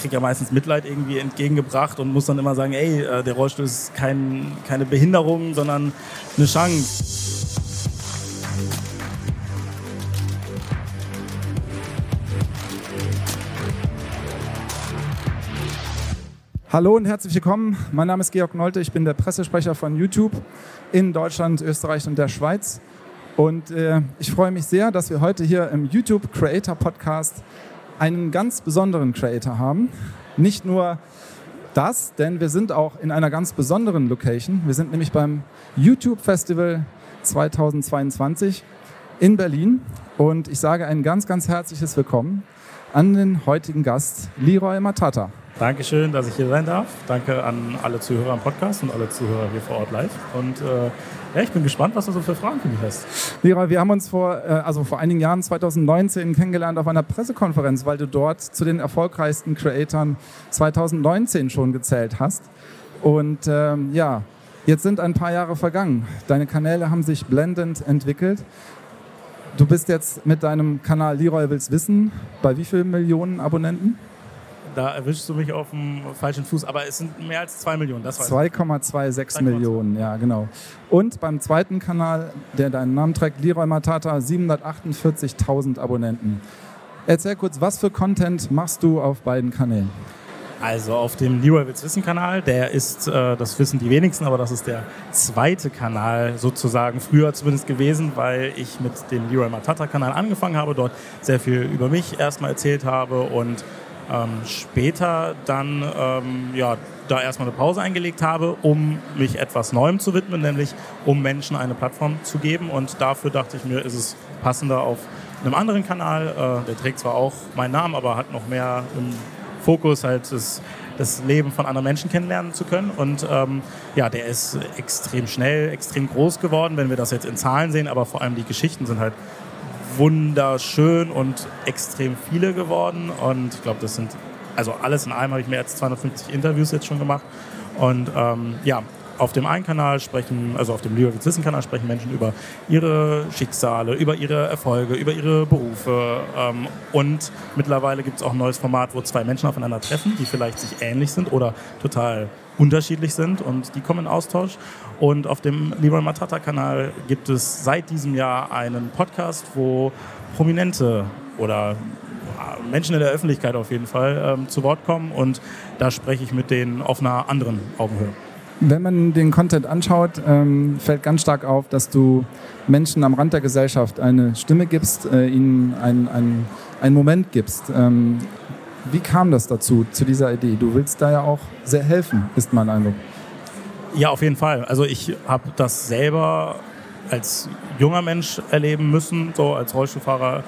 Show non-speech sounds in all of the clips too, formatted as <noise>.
kriege ja meistens Mitleid irgendwie entgegengebracht und muss dann immer sagen, ey, äh, der Rollstuhl ist kein, keine Behinderung, sondern eine Chance. Hallo und herzlich willkommen. Mein Name ist Georg Nolte. Ich bin der Pressesprecher von YouTube in Deutschland, Österreich und der Schweiz. Und äh, ich freue mich sehr, dass wir heute hier im YouTube Creator Podcast einen ganz besonderen Creator haben. Nicht nur das, denn wir sind auch in einer ganz besonderen Location. Wir sind nämlich beim YouTube Festival 2022 in Berlin. Und ich sage ein ganz, ganz herzliches Willkommen an den heutigen Gast, Leroy Matata. Dankeschön, dass ich hier sein darf. Danke an alle Zuhörer im Podcast und alle Zuhörer hier vor Ort live. Und äh, ja, ich bin gespannt, was du so für Fragen für mich hast. Lira, wir haben uns vor, äh, also vor einigen Jahren, 2019, kennengelernt auf einer Pressekonferenz, weil du dort zu den erfolgreichsten Creatoren 2019 schon gezählt hast. Und ähm, ja, jetzt sind ein paar Jahre vergangen. Deine Kanäle haben sich blendend entwickelt. Du bist jetzt mit deinem Kanal Leroy Wills Wissen bei wie vielen Millionen Abonnenten? Da erwischst du mich auf dem falschen Fuß, aber es sind mehr als 2 Millionen. 2,26 Millionen, ja, genau. Und beim zweiten Kanal, der deinen Namen trägt, Leroy Matata, 748.000 Abonnenten. Erzähl kurz, was für Content machst du auf beiden Kanälen? Also auf dem Leroy Witz Wissen Kanal, der ist, äh, das wissen die wenigsten, aber das ist der zweite Kanal sozusagen, früher zumindest gewesen, weil ich mit dem Leroy Matata Kanal angefangen habe, dort sehr viel über mich erstmal erzählt habe und ähm, später dann ähm, ja, da erstmal eine Pause eingelegt habe, um mich etwas Neuem zu widmen, nämlich um Menschen eine Plattform zu geben. Und dafür dachte ich mir, ist es passender auf einem anderen Kanal. Äh, der trägt zwar auch meinen Namen, aber hat noch mehr im Fokus halt das, das Leben von anderen Menschen kennenlernen zu können. Und ähm, ja, der ist extrem schnell, extrem groß geworden, wenn wir das jetzt in Zahlen sehen, aber vor allem die Geschichten sind halt wunderschön und extrem viele geworden. Und ich glaube, das sind, also alles in allem habe ich mehr als 250 Interviews jetzt schon gemacht. Und ähm, ja, auf dem einen Kanal sprechen, also auf dem Lyric Wissen-Kanal sprechen Menschen über ihre Schicksale, über ihre Erfolge, über ihre Berufe. Ähm, und mittlerweile gibt es auch ein neues Format, wo zwei Menschen aufeinander treffen, die vielleicht sich ähnlich sind oder total unterschiedlich sind und die kommen in Austausch. Und auf dem Leroy Matata Kanal gibt es seit diesem Jahr einen Podcast, wo Prominente oder Menschen in der Öffentlichkeit auf jeden Fall ähm, zu Wort kommen und da spreche ich mit denen auf einer anderen Augenhöhe. Wenn man den Content anschaut, ähm, fällt ganz stark auf, dass du Menschen am Rand der Gesellschaft eine Stimme gibst, äh, ihnen einen ein Moment gibst. Ähm, wie kam das dazu, zu dieser Idee? Du willst da ja auch sehr helfen, ist mein Eindruck. Ja, auf jeden Fall. Also ich habe das selber als junger Mensch erleben müssen, so als Rollstuhlfahrer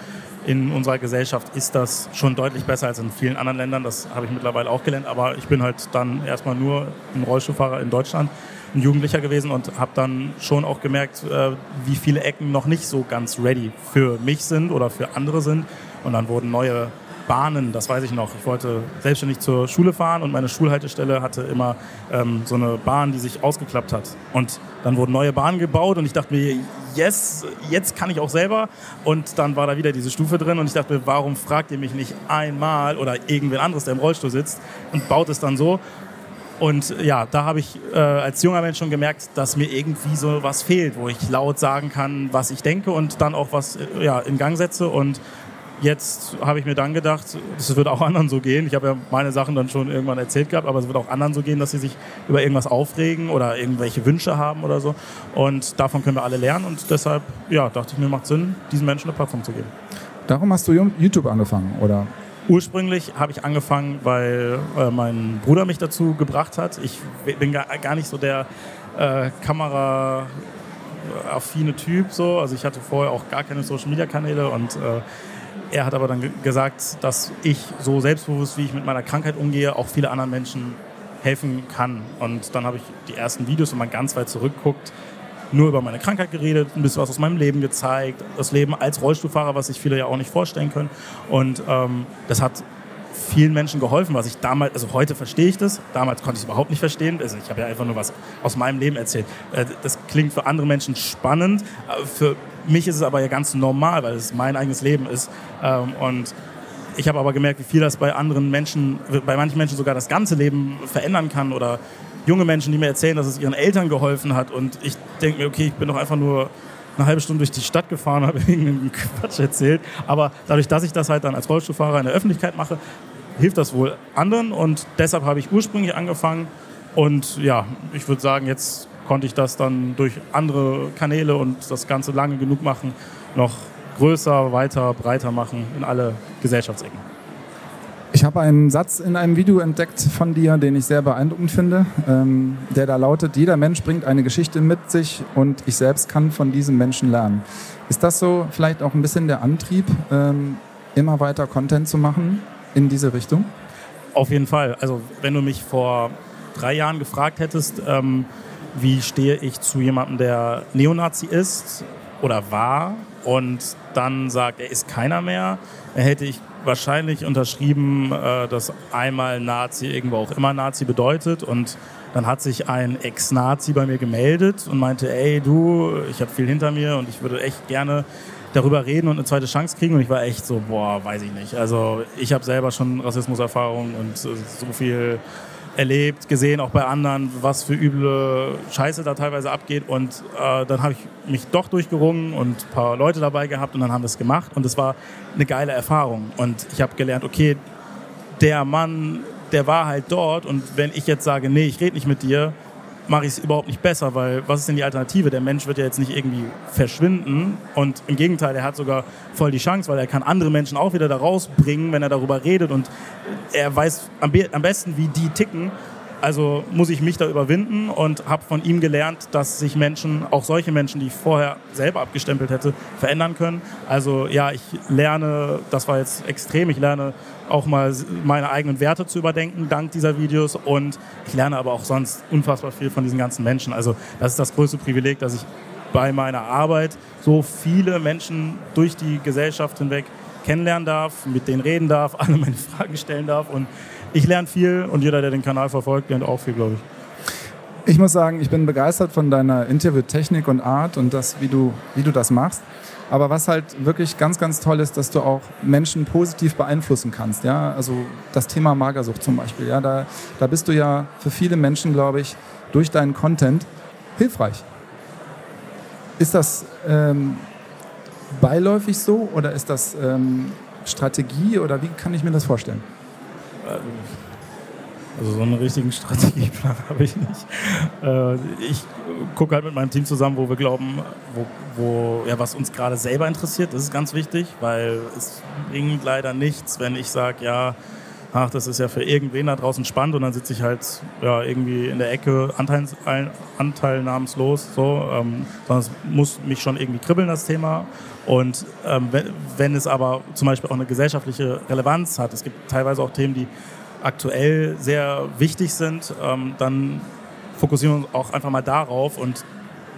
in unserer Gesellschaft ist das schon deutlich besser als in vielen anderen Ländern. Das habe ich mittlerweile auch gelernt. Aber ich bin halt dann erstmal nur ein Rollstuhlfahrer in Deutschland, ein Jugendlicher gewesen und habe dann schon auch gemerkt, äh, wie viele Ecken noch nicht so ganz ready für mich sind oder für andere sind. Und dann wurden neue Bahnen, das weiß ich noch. Ich wollte selbstständig zur Schule fahren und meine Schulhaltestelle hatte immer ähm, so eine Bahn, die sich ausgeklappt hat. Und dann wurden neue Bahnen gebaut und ich dachte mir, yes, jetzt kann ich auch selber. Und dann war da wieder diese Stufe drin und ich dachte mir, warum fragt ihr mich nicht einmal oder irgendwer anderes, der im Rollstuhl sitzt und baut es dann so? Und ja, da habe ich äh, als junger Mensch schon gemerkt, dass mir irgendwie so was fehlt, wo ich laut sagen kann, was ich denke und dann auch was äh, ja, in Gang setze. Und Jetzt habe ich mir dann gedacht, es wird auch anderen so gehen. Ich habe ja meine Sachen dann schon irgendwann erzählt gehabt, aber es wird auch anderen so gehen, dass sie sich über irgendwas aufregen oder irgendwelche Wünsche haben oder so. Und davon können wir alle lernen und deshalb ja, dachte ich mir, macht Sinn, diesen Menschen eine Plattform zu geben. Darum hast du YouTube angefangen, oder? Ursprünglich habe ich angefangen, weil äh, mein Bruder mich dazu gebracht hat. Ich bin gar, gar nicht so der äh, Kamera affine Typ so. Also ich hatte vorher auch gar keine Social Media Kanäle und äh, er hat aber dann gesagt, dass ich so selbstbewusst, wie ich mit meiner Krankheit umgehe, auch viele anderen Menschen helfen kann. Und dann habe ich die ersten Videos, wenn man ganz weit zurückguckt, nur über meine Krankheit geredet, ein bisschen was aus meinem Leben gezeigt, das Leben als Rollstuhlfahrer, was sich viele ja auch nicht vorstellen können. Und ähm, das hat vielen Menschen geholfen, was ich damals, also heute verstehe ich das, damals konnte ich es überhaupt nicht verstehen. Also ich habe ja einfach nur was aus meinem Leben erzählt. Äh, das klingt für andere Menschen spannend, für mich ist es aber ja ganz normal, weil es mein eigenes Leben ist. Ähm, und ich habe aber gemerkt, wie viel das bei anderen Menschen, bei manchen Menschen sogar das ganze Leben verändern kann oder junge Menschen, die mir erzählen, dass es ihren Eltern geholfen hat und ich denke mir, okay, ich bin doch einfach nur eine halbe Stunde durch die Stadt gefahren, <laughs> habe irgendeinen Quatsch erzählt. Aber dadurch, dass ich das halt dann als Rollstuhlfahrer in der Öffentlichkeit mache, hilft das wohl anderen und deshalb habe ich ursprünglich angefangen und ja, ich würde sagen, jetzt konnte ich das dann durch andere Kanäle und das Ganze lange genug machen, noch größer, weiter, breiter machen in alle Gesellschaftsecken. Ich habe einen Satz in einem Video entdeckt von dir, den ich sehr beeindruckend finde, ähm, der da lautet, jeder Mensch bringt eine Geschichte mit sich und ich selbst kann von diesem Menschen lernen. Ist das so vielleicht auch ein bisschen der Antrieb, ähm, immer weiter Content zu machen in diese Richtung? Auf jeden Fall. Also wenn du mich vor drei Jahren gefragt hättest, ähm, wie stehe ich zu jemandem, der Neonazi ist oder war und dann sagt, er ist keiner mehr, hätte ich wahrscheinlich unterschrieben, äh, dass einmal Nazi irgendwo auch immer Nazi bedeutet. Und dann hat sich ein Ex-Nazi bei mir gemeldet und meinte, ey du, ich habe viel hinter mir und ich würde echt gerne darüber reden und eine zweite Chance kriegen. Und ich war echt so, boah, weiß ich nicht. Also ich habe selber schon Rassismuserfahrung und so viel erlebt, gesehen, auch bei anderen, was für üble Scheiße da teilweise abgeht. Und äh, dann habe ich mich doch durchgerungen und ein paar Leute dabei gehabt und dann haben wir es gemacht. Und es war eine geile Erfahrung. Und ich habe gelernt, okay, der Mann, der war halt dort. Und wenn ich jetzt sage, nee, ich rede nicht mit dir, mache ich es überhaupt nicht besser, weil was ist denn die Alternative? Der Mensch wird ja jetzt nicht irgendwie verschwinden. Und im Gegenteil, er hat sogar voll die Chance, weil er kann andere Menschen auch wieder da rausbringen, wenn er darüber redet. Und er weiß am, besten, wie die ticken also muss ich mich da überwinden und habe von ihm gelernt, dass sich Menschen, auch solche Menschen, die ich vorher selber abgestempelt hätte, verändern können. Also ja, ich lerne, das war jetzt extrem, ich lerne auch mal meine eigenen Werte zu überdenken dank dieser Videos und ich lerne aber auch sonst unfassbar viel von diesen ganzen Menschen. Also das ist das größte Privileg, dass ich bei meiner Arbeit so viele Menschen durch die Gesellschaft hinweg kennenlernen darf, mit denen reden darf, <laughs> alle meine Fragen stellen darf und ich lerne viel und jeder, der den Kanal verfolgt, lernt auch viel, glaube ich. Ich muss sagen, ich bin begeistert von deiner Interviewtechnik und Art und das, wie du, wie du das machst. Aber was halt wirklich ganz, ganz toll ist, dass du auch Menschen positiv beeinflussen kannst. Ja? Also das Thema Magersucht zum Beispiel. Ja? Da, da bist du ja für viele Menschen, glaube ich, durch deinen Content hilfreich. Ist das ähm, beiläufig so oder ist das ähm, Strategie oder wie kann ich mir das vorstellen? Also so einen richtigen <laughs> Strategieplan <laughs> habe ich nicht. Äh, ich gucke halt mit meinem Team zusammen, wo wir glauben, wo, wo ja, was uns gerade selber interessiert. Das ist ganz wichtig, weil es bringt leider nichts, wenn ich sage, ja, ach, das ist ja für irgendwen da draußen spannend und dann sitze ich halt ja, irgendwie in der Ecke anteils, anteilnahmslos, so, ähm, sondern es muss mich schon irgendwie kribbeln, das Thema. Und ähm, wenn, wenn es aber zum Beispiel auch eine gesellschaftliche Relevanz hat, es gibt teilweise auch Themen, die aktuell sehr wichtig sind, ähm, dann fokussieren wir uns auch einfach mal darauf und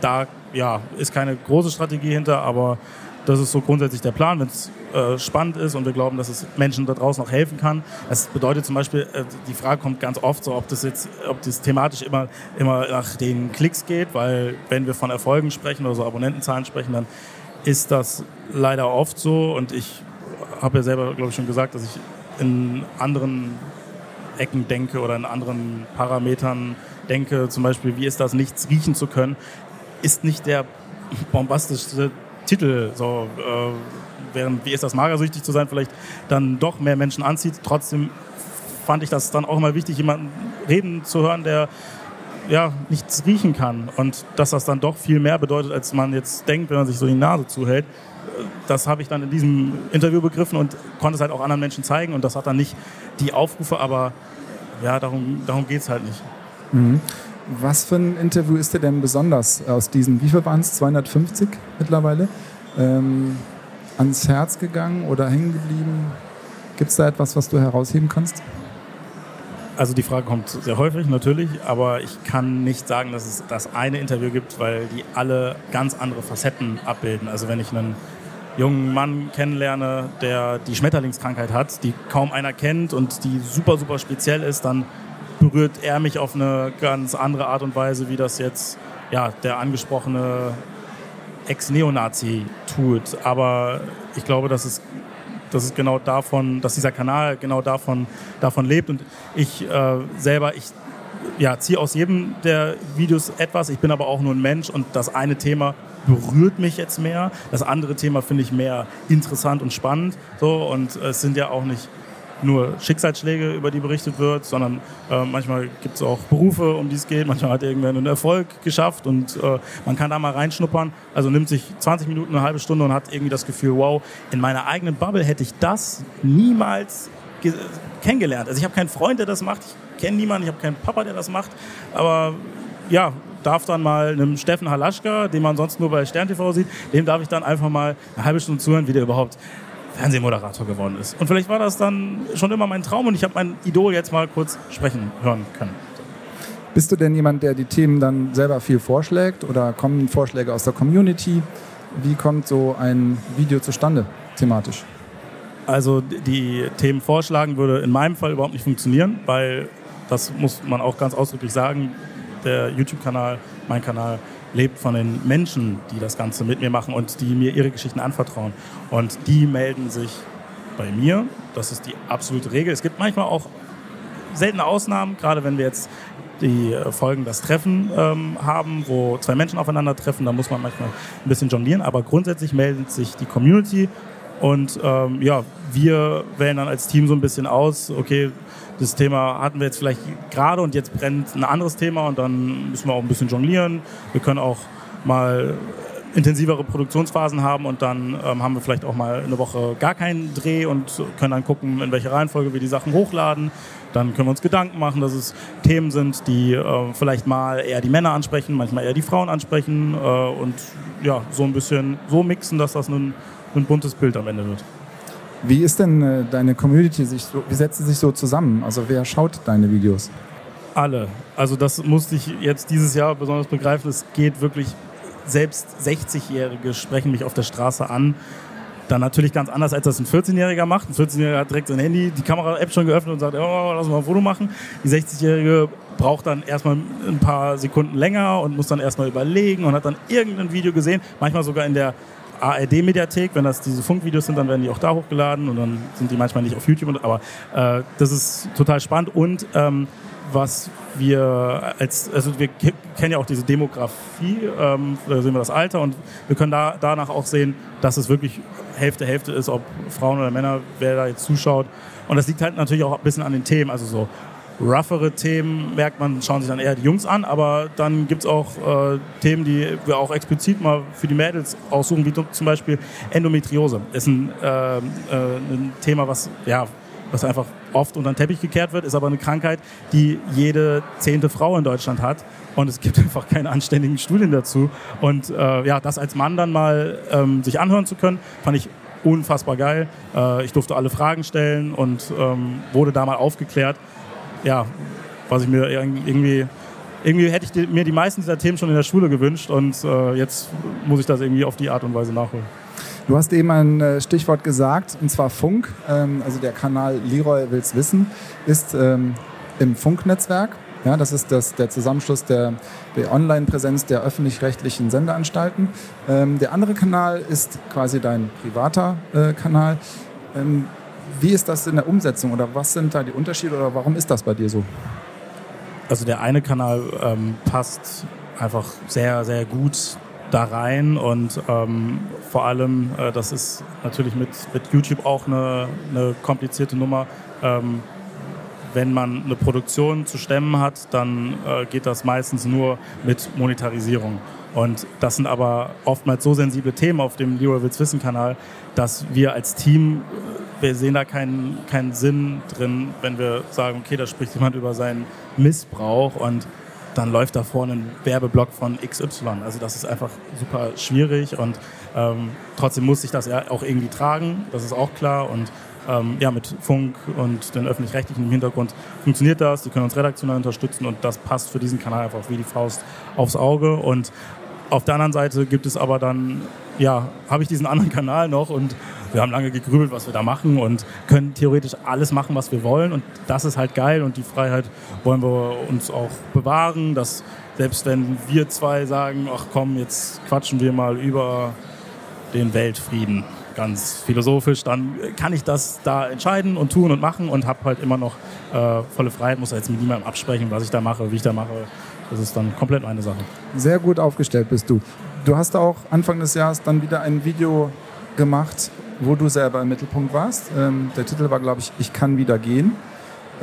da ja, ist keine große Strategie hinter, aber das ist so grundsätzlich der Plan, wenn es äh, spannend ist und wir glauben, dass es Menschen da draußen auch helfen kann. Das bedeutet zum Beispiel, äh, die Frage kommt ganz oft so, ob das jetzt, ob das thematisch immer, immer nach den Klicks geht, weil wenn wir von Erfolgen sprechen oder so Abonnentenzahlen sprechen, dann ist das leider oft so und ich habe ja selber, glaube ich, schon gesagt, dass ich in anderen Ecken denke oder in anderen Parametern denke, zum Beispiel, wie ist das, nichts riechen zu können, ist nicht der bombastischste Titel. So, äh, während wie ist das, magersüchtig zu sein, vielleicht dann doch mehr Menschen anzieht. Trotzdem fand ich das dann auch mal wichtig, jemanden reden zu hören, der ja, nichts riechen kann. Und dass das dann doch viel mehr bedeutet, als man jetzt denkt, wenn man sich so die Nase zuhält. Das habe ich dann in diesem Interview begriffen und konnte es halt auch anderen Menschen zeigen. Und das hat dann nicht die Aufrufe, aber ja, darum, darum geht es halt nicht. Mhm. Was für ein Interview ist dir denn besonders aus diesen, wie viel waren es, 250 mittlerweile, ähm, ans Herz gegangen oder hängen geblieben? Gibt es da etwas, was du herausheben kannst? Also die Frage kommt sehr häufig, natürlich, aber ich kann nicht sagen, dass es das eine Interview gibt, weil die alle ganz andere Facetten abbilden. Also wenn ich einen jungen Mann kennenlerne, der die Schmetterlingskrankheit hat, die kaum einer kennt und die super, super speziell ist, dann berührt er mich auf eine ganz andere Art und Weise, wie das jetzt ja, der angesprochene Ex-Neonazi tut. Aber ich glaube, dass es das ist genau davon, dass dieser Kanal genau davon, davon lebt. Und ich äh, selber, ich ja, ziehe aus jedem der Videos etwas. Ich bin aber auch nur ein Mensch und das eine Thema berührt mich jetzt mehr. Das andere Thema finde ich mehr interessant und spannend. So, und es sind ja auch nicht nur Schicksalsschläge, über die berichtet wird, sondern äh, manchmal gibt es auch Berufe, um die es geht. Manchmal hat irgendwer einen Erfolg geschafft und äh, man kann da mal reinschnuppern. Also nimmt sich 20 Minuten, eine halbe Stunde und hat irgendwie das Gefühl, wow, in meiner eigenen Bubble hätte ich das niemals kennengelernt. Also ich habe keinen Freund, der das macht. Ich kenne niemanden, ich habe keinen Papa, der das macht. Aber ja, darf dann mal einem Steffen Halaschka, den man sonst nur bei Stern TV sieht, dem darf ich dann einfach mal eine halbe Stunde zuhören, wie der überhaupt Fernsehmoderator geworden ist. Und vielleicht war das dann schon immer mein Traum und ich habe mein Idol jetzt mal kurz sprechen hören können. Bist du denn jemand, der die Themen dann selber viel vorschlägt oder kommen Vorschläge aus der Community? Wie kommt so ein Video zustande thematisch? Also die Themen vorschlagen würde in meinem Fall überhaupt nicht funktionieren, weil das muss man auch ganz ausdrücklich sagen, der YouTube-Kanal, mein Kanal, lebt von den Menschen, die das Ganze mit mir machen und die mir ihre Geschichten anvertrauen. Und die melden sich bei mir. Das ist die absolute Regel. Es gibt manchmal auch seltene Ausnahmen, gerade wenn wir jetzt die äh, Folgen das Treffen ähm, haben, wo zwei Menschen aufeinandertreffen, da muss man manchmal ein bisschen jonglieren, aber grundsätzlich meldet sich die Community und ähm, ja, wir wählen dann als Team so ein bisschen aus, okay, das Thema hatten wir jetzt vielleicht gerade und jetzt brennt ein anderes Thema und dann müssen wir auch ein bisschen jonglieren. Wir können auch mal intensivere Produktionsphasen haben und dann ähm, haben wir vielleicht auch mal eine Woche gar keinen Dreh und können dann gucken, in welcher Reihenfolge wir die Sachen hochladen. Dann können wir uns Gedanken machen, dass es Themen sind, die äh, vielleicht mal eher die Männer ansprechen, manchmal eher die Frauen ansprechen äh, und ja, so ein bisschen so mixen, dass das ein, ein buntes Bild am Ende wird. Wie ist denn äh, deine Community wie setzt sie sich so zusammen? Also wer schaut deine Videos? Alle. Also das musste ich jetzt dieses Jahr besonders begreifen. Es geht wirklich, selbst 60-Jährige sprechen mich auf der Straße an. Dann natürlich ganz anders, als das ein 14-Jähriger macht. Ein 14-Jähriger hat direkt sein Handy, die Kamera-App schon geöffnet und sagt, oh, lass mal ein Foto machen. Die 60-Jährige braucht dann erstmal ein paar Sekunden länger und muss dann erstmal überlegen und hat dann irgendein Video gesehen, manchmal sogar in der ARD-Mediathek. Wenn das diese Funkvideos sind, dann werden die auch da hochgeladen und dann sind die manchmal nicht auf YouTube. Aber äh, das ist total spannend und ähm, was wir als, also wir kennen ja auch diese Demografie, ähm, da sehen wir das Alter und wir können da, danach auch sehen, dass es wirklich Hälfte, Hälfte ist, ob Frauen oder Männer, wer da jetzt zuschaut. Und das liegt halt natürlich auch ein bisschen an den Themen, also so roughere Themen merkt man, schauen sich dann eher die Jungs an, aber dann gibt es auch äh, Themen, die wir auch explizit mal für die Mädels aussuchen, wie zum Beispiel Endometriose. Ist ein, äh, äh, ein Thema, was, ja, was einfach oft unter den Teppich gekehrt wird, ist aber eine Krankheit, die jede zehnte Frau in Deutschland hat. Und es gibt <laughs> einfach keine anständigen Studien dazu. Und äh, ja, das als Mann dann mal ähm, sich anhören zu können, fand ich unfassbar geil. Äh, ich durfte alle Fragen stellen und ähm, wurde da mal aufgeklärt ja, was ich mir irgendwie irgendwie hätte ich mir die meisten dieser Themen schon in der Schule gewünscht und äh, jetzt muss ich das irgendwie auf die Art und Weise nachholen. Du hast eben ein äh, Stichwort gesagt, und zwar Funk. Ähm, also der Kanal Leroy will's wissen ist ähm, im Funknetzwerk. Ja, das ist das, der Zusammenschluss der, der Online-Präsenz der öffentlich-rechtlichen Sendeanstalten. Ähm, der andere Kanal ist quasi dein privater äh, Kanal. Wie ist das in der Umsetzung oder was sind da die Unterschiede oder warum ist das bei dir so? Also der eine Kanal ähm, passt einfach sehr, sehr gut da rein und ähm, vor allem, äh, das ist natürlich mit, mit YouTube auch eine, eine komplizierte Nummer. Ähm, wenn man eine Produktion zu stemmen hat, dann äh, geht das meistens nur mit Monetarisierung. Und das sind aber oftmals so sensible Themen auf dem Leroy Wills Wissen Kanal, dass wir als Team wir sehen da keinen, keinen Sinn drin, wenn wir sagen, okay, da spricht jemand über seinen Missbrauch und dann läuft da vorne ein Werbeblock von XY. Also das ist einfach super schwierig und ähm, trotzdem muss sich das ja auch irgendwie tragen, das ist auch klar und ähm, ja, mit Funk und den öffentlich-rechtlichen im Hintergrund funktioniert das, die können uns redaktionell unterstützen und das passt für diesen Kanal einfach wie die Faust aufs Auge und auf der anderen Seite gibt es aber dann, ja, habe ich diesen anderen Kanal noch und wir haben lange gegrübelt, was wir da machen und können theoretisch alles machen, was wir wollen. Und das ist halt geil und die Freiheit wollen wir uns auch bewahren, dass selbst wenn wir zwei sagen, ach komm, jetzt quatschen wir mal über den Weltfrieden, ganz philosophisch, dann kann ich das da entscheiden und tun und machen und habe halt immer noch äh, volle Freiheit, muss jetzt mit niemandem absprechen, was ich da mache, wie ich da mache. Das ist dann komplett meine Sache. Sehr gut aufgestellt bist du. Du hast auch Anfang des Jahres dann wieder ein Video gemacht, wo du selber im Mittelpunkt warst. Ähm, der Titel war, glaube ich, Ich kann wieder gehen.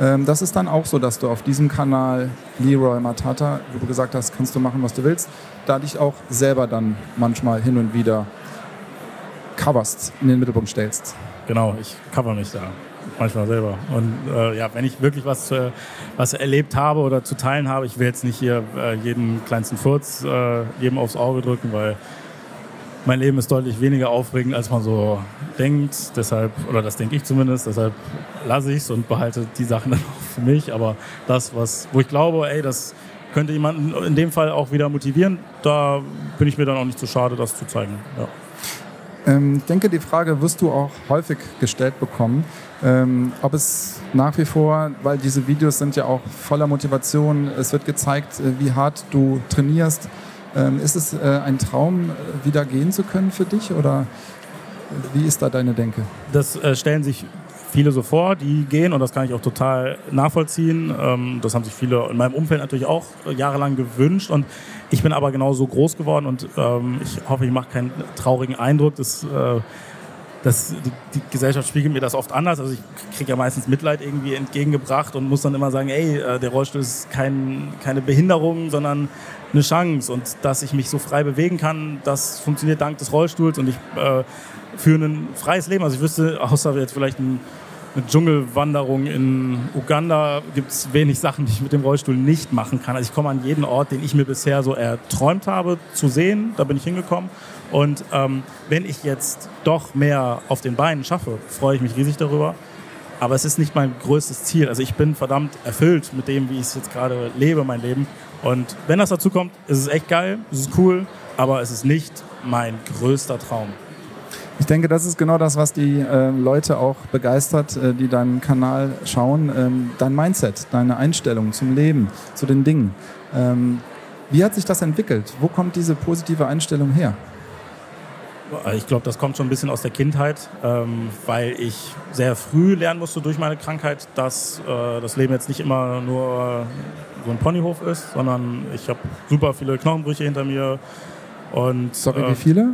Ähm, das ist dann auch so, dass du auf diesem Kanal Leroy Matata, wo du gesagt hast, kannst du machen, was du willst, da dich auch selber dann manchmal hin und wieder coverst, in den Mittelpunkt stellst. Genau, ich cover mich da manchmal selber. Und äh, ja, wenn ich wirklich was, äh, was erlebt habe oder zu teilen habe, ich will jetzt nicht hier äh, jeden kleinsten Furz äh, jedem aufs Auge drücken, weil mein Leben ist deutlich weniger aufregend, als man so denkt. Deshalb, oder das denke ich zumindest, deshalb lasse ich es und behalte die Sachen <laughs> dann auch für mich. Aber das, was, wo ich glaube, ey, das könnte jemanden in dem Fall auch wieder motivieren, da bin ich mir dann auch nicht zu schade, das zu zeigen. Ja. Ähm, ich denke, die Frage wirst du auch häufig gestellt bekommen, ähm, ob es nach wie vor, weil diese Videos sind ja auch voller Motivation, es wird gezeigt, äh, wie hart du trainierst. Ähm, ist es äh, ein Traum, äh, wieder gehen zu können für dich oder wie ist da deine Denke? Das äh, stellen sich viele so vor, die gehen und das kann ich auch total nachvollziehen. Ähm, das haben sich viele in meinem Umfeld natürlich auch jahrelang gewünscht und ich bin aber genauso groß geworden und ähm, ich hoffe, ich mache keinen traurigen Eindruck. Das, äh, das, die, die, Gesellschaft spiegelt mir das oft anders. Also ich kriege ja meistens Mitleid irgendwie entgegengebracht und muss dann immer sagen, ey, äh, der Rollstuhl ist kein, keine Behinderung, sondern eine Chance. Und dass ich mich so frei bewegen kann, das funktioniert dank des Rollstuhls und ich äh, führe ein freies Leben. Also ich wüsste, außer jetzt vielleicht ein eine Dschungelwanderung in Uganda gibt es wenig Sachen, die ich mit dem Rollstuhl nicht machen kann. Also ich komme an jeden Ort, den ich mir bisher so erträumt habe, zu sehen. Da bin ich hingekommen. Und ähm, wenn ich jetzt doch mehr auf den Beinen schaffe, freue ich mich riesig darüber. Aber es ist nicht mein größtes Ziel. Also ich bin verdammt erfüllt mit dem, wie ich es jetzt gerade lebe, mein Leben. Und wenn das dazu kommt, ist es echt geil, ist es cool, aber es ist nicht mein größter Traum. Ich denke, das ist genau das, was die äh, Leute auch begeistert, äh, die deinen Kanal schauen. Ähm, dein Mindset, deine Einstellung zum Leben, zu den Dingen. Ähm, wie hat sich das entwickelt? Wo kommt diese positive Einstellung her? Ich glaube, das kommt schon ein bisschen aus der Kindheit, ähm, weil ich sehr früh lernen musste durch meine Krankheit, dass äh, das Leben jetzt nicht immer nur so ein Ponyhof ist, sondern ich habe super viele Knochenbrüche hinter mir. Und, Sorry, wie äh, viele?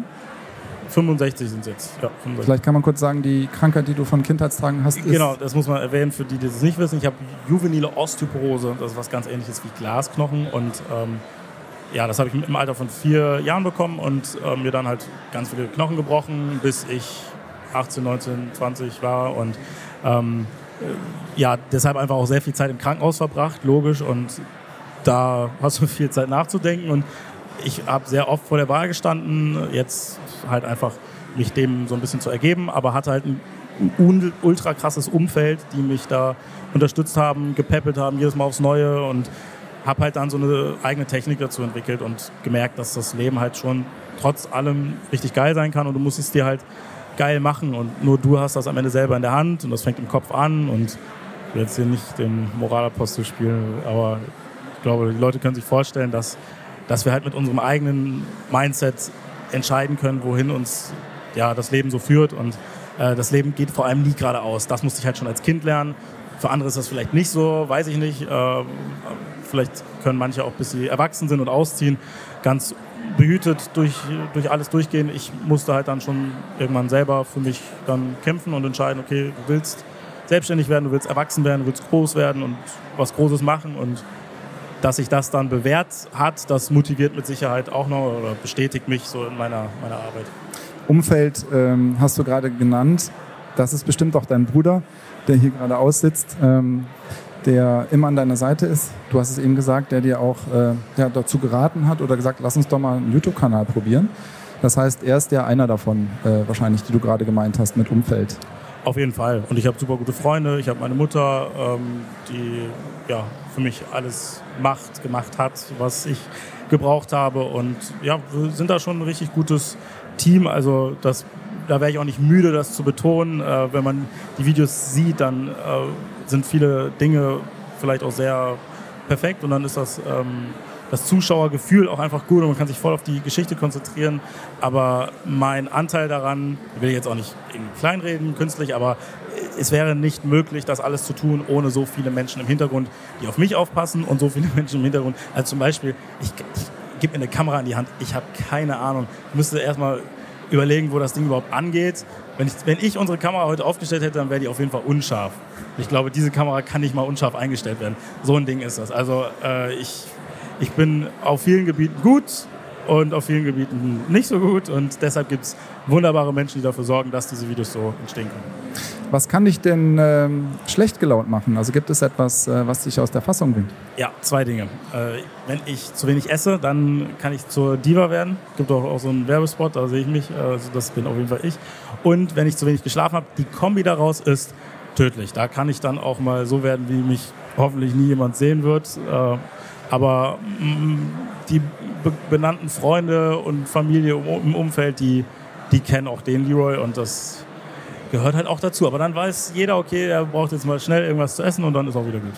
65 sind es jetzt. Ja, Vielleicht kann man kurz sagen, die Krankheit, die du von Kindheitstagen hast, ist. Genau, das muss man erwähnen, für die, die das nicht wissen. Ich habe juvenile Osteoporose, das ist was ganz ähnliches wie Glasknochen. Und ähm, ja, das habe ich im Alter von vier Jahren bekommen und äh, mir dann halt ganz viele Knochen gebrochen, bis ich 18, 19, 20 war. Und ähm, äh, ja, deshalb einfach auch sehr viel Zeit im Krankenhaus verbracht, logisch. Und da hast du viel Zeit nachzudenken. Und ich habe sehr oft vor der Wahl gestanden, jetzt halt einfach mich dem so ein bisschen zu ergeben, aber hatte halt ein ultra krasses Umfeld, die mich da unterstützt haben, gepäppelt haben, jedes Mal aufs Neue und habe halt dann so eine eigene Technik dazu entwickelt und gemerkt, dass das Leben halt schon trotz allem richtig geil sein kann und du musst es dir halt geil machen und nur du hast das am Ende selber in der Hand und das fängt im Kopf an und ich will jetzt hier nicht den Moralapostel spielen, aber ich glaube, die Leute können sich vorstellen, dass, dass wir halt mit unserem eigenen Mindset entscheiden können, wohin uns ja, das Leben so führt. Und äh, das Leben geht vor allem nie geradeaus. Das musste ich halt schon als Kind lernen. Für andere ist das vielleicht nicht so, weiß ich nicht. Äh, vielleicht können manche auch, bis sie erwachsen sind und ausziehen, ganz behütet durch, durch alles durchgehen. Ich musste halt dann schon irgendwann selber für mich dann kämpfen und entscheiden, okay, du willst selbstständig werden, du willst erwachsen werden, du willst groß werden und was Großes machen und dass sich das dann bewährt hat, das motiviert mit Sicherheit auch noch oder bestätigt mich so in meiner, meiner Arbeit. Umfeld ähm, hast du gerade genannt. Das ist bestimmt auch dein Bruder, der hier gerade aussitzt, ähm, der immer an deiner Seite ist. Du hast es eben gesagt, der dir auch äh, der dazu geraten hat oder gesagt, lass uns doch mal einen YouTube-Kanal probieren. Das heißt, er ist ja einer davon, äh, wahrscheinlich, die du gerade gemeint hast mit Umfeld. Auf jeden Fall. Und ich habe super gute Freunde. Ich habe meine Mutter, ähm, die ja, für mich alles macht, gemacht hat, was ich gebraucht habe. Und ja, wir sind da schon ein richtig gutes Team. Also das, da wäre ich auch nicht müde, das zu betonen. Äh, wenn man die Videos sieht, dann äh, sind viele Dinge vielleicht auch sehr perfekt und dann ist das ähm, das Zuschauergefühl auch einfach gut und man kann sich voll auf die Geschichte konzentrieren. Aber mein Anteil daran, will ich jetzt auch nicht kleinreden, künstlich, aber es wäre nicht möglich, das alles zu tun, ohne so viele Menschen im Hintergrund, die auf mich aufpassen und so viele <laughs> Menschen im Hintergrund. Also zum Beispiel, ich, ich gebe mir eine Kamera in die Hand, ich habe keine Ahnung. Ich müsste erstmal überlegen, wo das Ding überhaupt angeht. Wenn ich, wenn ich unsere Kamera heute aufgestellt hätte, dann wäre die auf jeden Fall unscharf. Ich glaube, diese Kamera kann nicht mal unscharf eingestellt werden. So ein Ding ist das. Also äh, ich, ich bin auf vielen Gebieten gut und auf vielen Gebieten nicht so gut. Und deshalb gibt es wunderbare Menschen, die dafür sorgen, dass diese Videos so entstehen können. Was kann dich denn ähm, schlecht gelaunt machen? Also gibt es etwas, äh, was dich aus der Fassung bringt? Ja, zwei Dinge. Äh, wenn ich zu wenig esse, dann kann ich zur Diva werden. Es gibt auch, auch so einen Werbespot, da sehe ich mich. Also das bin auf jeden Fall ich. Und wenn ich zu wenig geschlafen habe, die Kombi daraus ist tödlich. Da kann ich dann auch mal so werden, wie mich hoffentlich nie jemand sehen wird. Äh, aber mh, die be benannten Freunde und Familie im Umfeld, die, die kennen auch den Leroy und das gehört halt auch dazu. Aber dann weiß jeder, okay, er braucht jetzt mal schnell irgendwas zu essen und dann ist auch wieder gut.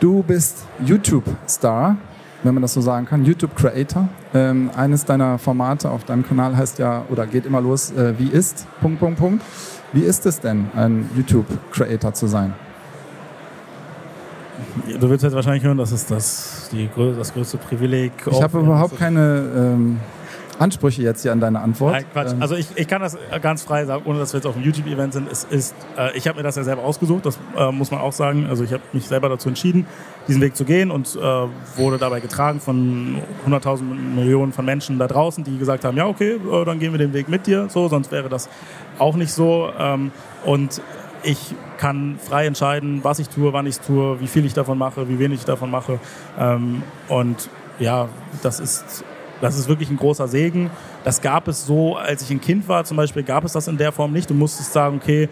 Du bist YouTube-Star, wenn man das so sagen kann, YouTube-Creator. Ähm, eines deiner Formate auf deinem Kanal heißt ja, oder geht immer los, äh, wie ist, Punkt, Punkt, Punkt. Wie ist es denn, ein YouTube-Creator zu sein? Du willst jetzt wahrscheinlich hören, das ist das, die, das größte Privileg. Ich habe überhaupt keine ähm, Ansprüche jetzt hier an deine Antwort. Nein, Quatsch. Ähm, also ich, ich kann das ganz frei sagen, ohne dass wir jetzt auf einem YouTube-Event sind. Es ist, äh, ich habe mir das ja selber ausgesucht, das äh, muss man auch sagen. Also ich habe mich selber dazu entschieden, diesen Weg zu gehen und äh, wurde dabei getragen von 100.000 Millionen von Menschen da draußen, die gesagt haben, ja okay, äh, dann gehen wir den Weg mit dir, so, sonst wäre das auch nicht so. Ähm, und ich kann frei entscheiden, was ich tue, wann ich es tue, wie viel ich davon mache, wie wenig ich davon mache. Ähm, und ja, das ist das ist wirklich ein großer Segen. Das gab es so, als ich ein Kind war zum Beispiel, gab es das in der Form nicht. Du musstest sagen, okay,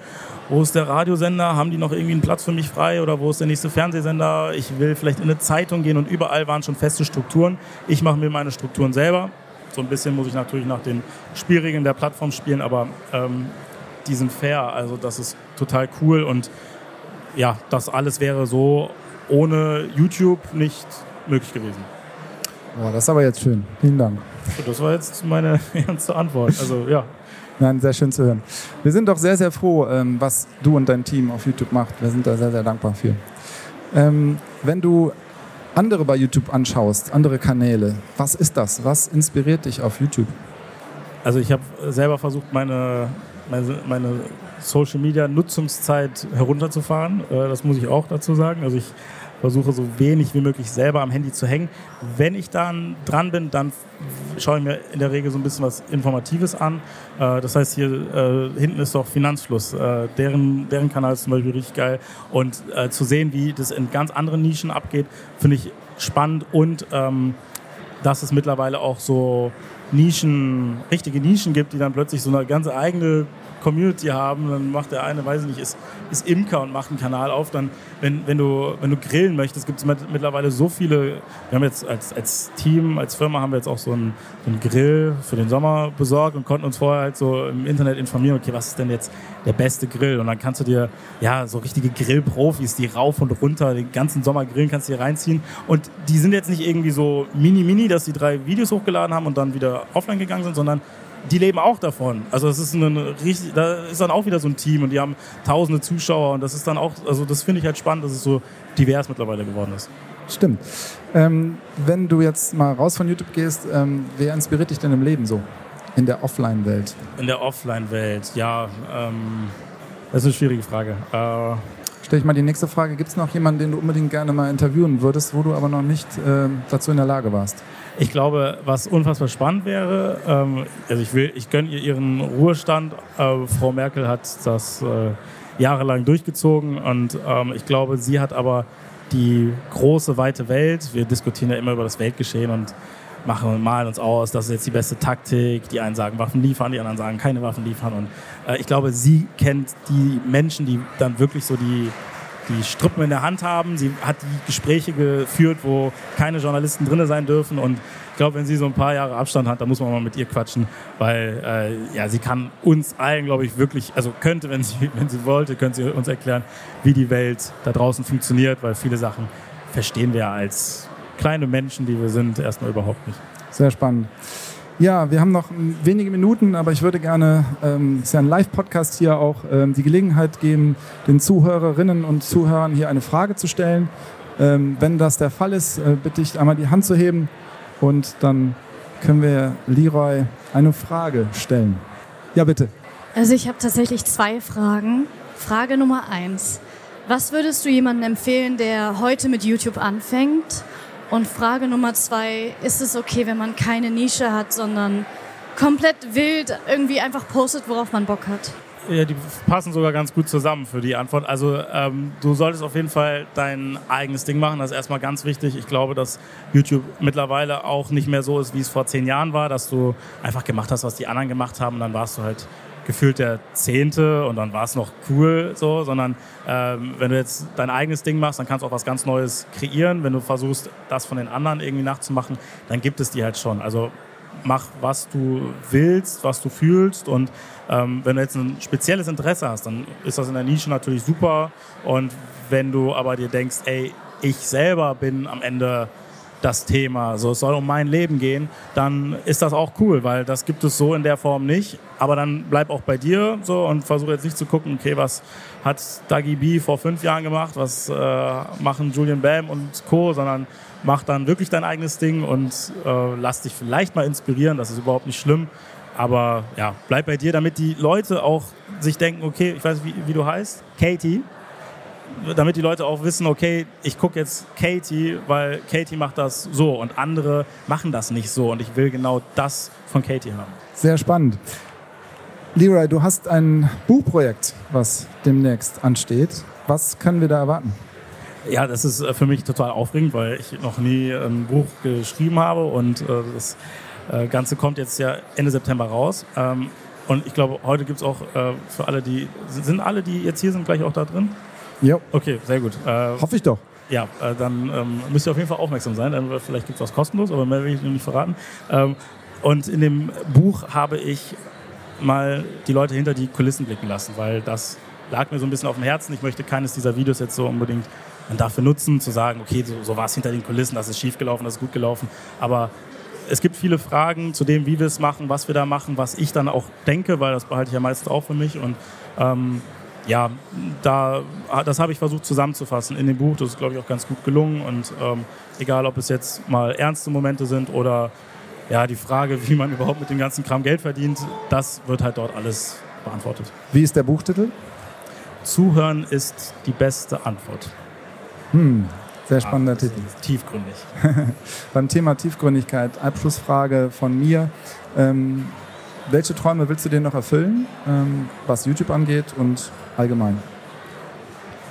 wo ist der Radiosender? Haben die noch irgendwie einen Platz für mich frei? Oder wo ist der nächste Fernsehsender? Ich will vielleicht in eine Zeitung gehen und überall waren schon feste Strukturen. Ich mache mir meine Strukturen selber. So ein bisschen muss ich natürlich nach den Spielregeln der Plattform spielen, aber ähm, die sind fair. Also das ist total cool und ja, das alles wäre so ohne YouTube nicht möglich gewesen. Boah, das ist aber jetzt schön. Vielen Dank. Das war jetzt meine <laughs> ernste Antwort. Also ja. Nein, sehr schön zu hören. Wir sind doch sehr, sehr froh, ähm, was du und dein Team auf YouTube macht. Wir sind da sehr, sehr dankbar für. Ähm, wenn du andere bei YouTube anschaust, andere Kanäle, was ist das? Was inspiriert dich auf YouTube? Also ich habe selber versucht, meine, meine, meine Social Media Nutzungszeit herunterzufahren. Äh, das muss ich auch dazu sagen. Also ich versuche so wenig wie möglich selber am Handy zu hängen. Wenn ich dann dran bin, dann schaue ich mir in der Regel so ein bisschen was Informatives an. Äh, das heißt, hier äh, hinten ist doch Finanzfluss. Äh, deren, deren Kanal ist zum Beispiel richtig geil. Und zu sehen, wie das in ganz anderen Nischen abgeht, finde ich spannend. Und ähm, dass es mittlerweile auch so Nischen, richtige Nischen gibt, die dann plötzlich so eine ganze eigene Community haben. Dann macht der eine, weiß ich nicht, ist, ist Imker und macht einen Kanal auf. Dann, wenn, wenn, du, wenn du grillen möchtest, gibt es mittlerweile so viele. Wir haben jetzt als, als Team, als Firma haben wir jetzt auch so einen, einen Grill für den Sommer besorgt und konnten uns vorher halt so im Internet informieren, okay, was ist denn jetzt der beste Grill? Und dann kannst du dir ja so richtige Grillprofis, die rauf und runter den ganzen Sommer grillen, kannst du dir reinziehen. Und die sind jetzt nicht irgendwie so mini-mini, dass die drei Videos hochgeladen haben und dann wieder offline gegangen sind, sondern die leben auch davon. Also es ist ein richtig, da ist dann auch wieder so ein Team und die haben tausende Zuschauer und das ist dann auch, also das finde ich halt spannend, dass es so divers mittlerweile geworden ist. Stimmt. Ähm, wenn du jetzt mal raus von YouTube gehst, ähm, wer inspiriert dich denn im Leben so? In der Offline-Welt? In der Offline-Welt, ja. Ähm, das ist eine schwierige Frage. Äh, Stell ich mal die nächste Frage. Gibt es noch jemanden, den du unbedingt gerne mal interviewen würdest, wo du aber noch nicht äh, dazu in der Lage warst? Ich glaube, was unfassbar spannend wäre, ähm, also ich, ich gönne ihr ihren Ruhestand. Äh, Frau Merkel hat das äh, jahrelang durchgezogen und ähm, ich glaube, sie hat aber die große, weite Welt. Wir diskutieren ja immer über das Weltgeschehen und machen und malen uns aus, das ist jetzt die beste Taktik. Die einen sagen Waffen liefern, die anderen sagen keine Waffen liefern. Und äh, ich glaube, sie kennt die Menschen, die dann wirklich so die die Strippen in der Hand haben. Sie hat die Gespräche geführt, wo keine Journalisten drin sein dürfen. Und ich glaube, wenn sie so ein paar Jahre Abstand hat, dann muss man mal mit ihr quatschen, weil äh, ja, sie kann uns allen, glaube ich, wirklich, also könnte, wenn sie, wenn sie wollte, könnte sie uns erklären, wie die Welt da draußen funktioniert, weil viele Sachen verstehen wir als kleine Menschen, die wir sind, erstmal überhaupt nicht. Sehr spannend. Ja, wir haben noch wenige Minuten, aber ich würde gerne, ähm, ist ja ein Live-Podcast hier auch, ähm, die Gelegenheit geben, den Zuhörerinnen und Zuhörern hier eine Frage zu stellen. Ähm, wenn das der Fall ist, äh, bitte ich einmal die Hand zu heben und dann können wir Leroy eine Frage stellen. Ja, bitte. Also ich habe tatsächlich zwei Fragen. Frage Nummer eins. Was würdest du jemandem empfehlen, der heute mit YouTube anfängt? Und Frage Nummer zwei, ist es okay, wenn man keine Nische hat, sondern komplett wild irgendwie einfach postet, worauf man Bock hat? Ja, die passen sogar ganz gut zusammen für die Antwort. Also ähm, du solltest auf jeden Fall dein eigenes Ding machen. Das ist erstmal ganz wichtig. Ich glaube, dass YouTube mittlerweile auch nicht mehr so ist, wie es vor zehn Jahren war, dass du einfach gemacht hast, was die anderen gemacht haben und dann warst du halt gefühlt der Zehnte und dann war es noch cool so, sondern ähm, wenn du jetzt dein eigenes Ding machst, dann kannst du auch was ganz Neues kreieren. Wenn du versuchst, das von den anderen irgendwie nachzumachen, dann gibt es die halt schon. Also mach, was du willst, was du fühlst und ähm, wenn du jetzt ein spezielles Interesse hast, dann ist das in der Nische natürlich super und wenn du aber dir denkst, ey, ich selber bin am Ende das Thema, so es soll um mein Leben gehen, dann ist das auch cool, weil das gibt es so in der Form nicht. Aber dann bleib auch bei dir so und versuche jetzt nicht zu gucken, okay, was hat Dagi B vor fünf Jahren gemacht, was äh, machen Julian Bam und Co., sondern mach dann wirklich dein eigenes Ding und äh, lass dich vielleicht mal inspirieren, das ist überhaupt nicht schlimm. Aber ja, bleib bei dir, damit die Leute auch sich denken, okay, ich weiß, wie, wie du heißt, Katie, damit die Leute auch wissen, okay, ich gucke jetzt Katie, weil Katie macht das so und andere machen das nicht so und ich will genau das von Katie haben. Sehr spannend. Leroy, du hast ein Buchprojekt, was demnächst ansteht. Was können wir da erwarten? Ja, das ist äh, für mich total aufregend, weil ich noch nie ein Buch geschrieben habe und äh, das äh, Ganze kommt jetzt ja Ende September raus. Ähm, und ich glaube, heute gibt es auch für alle, die, sind alle, die jetzt hier sind, gleich auch da drin? Ja. Okay, sehr gut. Äh, Hoffe ich doch. Ja, äh, dann ähm, müsst ihr auf jeden Fall aufmerksam sein. Dann, vielleicht gibt es was kostenlos, aber mehr will ich noch nicht verraten. Ähm, und in dem Buch habe ich mal die Leute hinter die Kulissen blicken lassen, weil das lag mir so ein bisschen auf dem Herzen. Ich möchte keines dieser Videos jetzt so unbedingt dafür nutzen, zu sagen, okay, so, so war es hinter den Kulissen, das ist schief gelaufen, das ist gut gelaufen. Aber es gibt viele Fragen zu dem, wie wir es machen, was wir da machen, was ich dann auch denke, weil das behalte ich ja meistens auch für mich. Und ähm, ja, da, das habe ich versucht zusammenzufassen in dem Buch. Das ist, glaube ich, auch ganz gut gelungen. Und ähm, egal, ob es jetzt mal ernste Momente sind oder ja, die Frage, wie man überhaupt mit dem ganzen Kram Geld verdient, das wird halt dort alles beantwortet. Wie ist der Buchtitel? Zuhören ist die beste Antwort. Hm, sehr spannender ah, Titel. Tiefgründig. <laughs> Beim Thema Tiefgründigkeit, Abschlussfrage von mir. Ähm, welche Träume willst du dir noch erfüllen, ähm, was YouTube angeht und allgemein?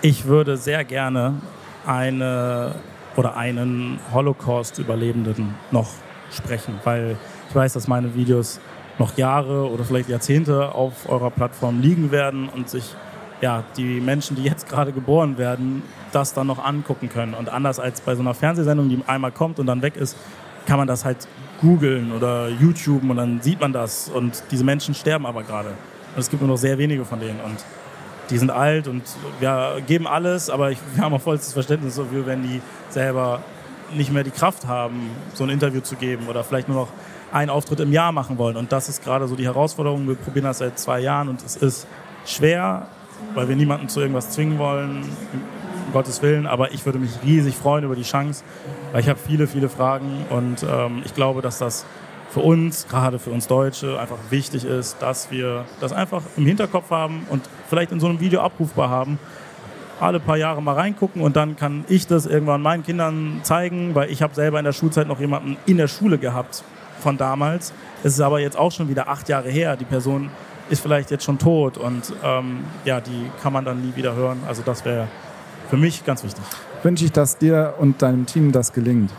Ich würde sehr gerne eine oder einen Holocaust-Überlebenden noch sprechen, weil ich weiß, dass meine Videos noch Jahre oder vielleicht Jahrzehnte auf eurer Plattform liegen werden und sich ja, die Menschen, die jetzt gerade geboren werden, das dann noch angucken können. Und anders als bei so einer Fernsehsendung, die einmal kommt und dann weg ist, kann man das halt googeln oder YouTube und dann sieht man das. Und diese Menschen sterben aber gerade. Und es gibt nur noch sehr wenige von denen. Und die sind alt und wir geben alles, aber ich, wir haben auch vollstes Verständnis dafür, wenn die selber nicht mehr die Kraft haben, so ein Interview zu geben oder vielleicht nur noch einen Auftritt im Jahr machen wollen. Und das ist gerade so die Herausforderung. Wir probieren das seit zwei Jahren und es ist schwer, weil wir niemanden zu irgendwas zwingen wollen, um Gottes Willen. Aber ich würde mich riesig freuen über die Chance, weil ich habe viele, viele Fragen und ähm, ich glaube, dass das für uns, gerade für uns Deutsche, einfach wichtig ist, dass wir das einfach im Hinterkopf haben und vielleicht in so einem Video abrufbar haben. Alle paar Jahre mal reingucken und dann kann ich das irgendwann meinen Kindern zeigen, weil ich habe selber in der Schulzeit noch jemanden in der Schule gehabt von damals. Es ist aber jetzt auch schon wieder acht Jahre her. Die Person ist vielleicht jetzt schon tot und ähm, ja, die kann man dann nie wieder hören. Also das wäre für mich ganz wichtig. Wünsche ich, dass dir und deinem Team das gelingt.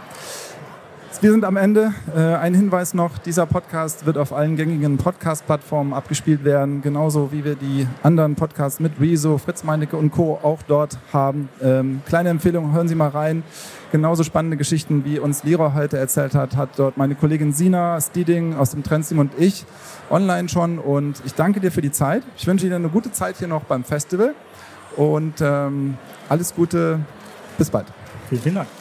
Wir sind am Ende. Äh, ein Hinweis noch, dieser Podcast wird auf allen gängigen Podcast-Plattformen abgespielt werden, genauso wie wir die anderen Podcasts mit Rezo, Fritz Meinecke und Co. auch dort haben. Ähm, kleine Empfehlung, hören Sie mal rein. Genauso spannende Geschichten, wie uns Lehrer heute erzählt hat, hat dort meine Kollegin Sina Stieding aus dem Trendsteam und ich online schon. Und ich danke dir für die Zeit. Ich wünsche Ihnen eine gute Zeit hier noch beim Festival und ähm, alles Gute. Bis bald. Vielen, vielen Dank.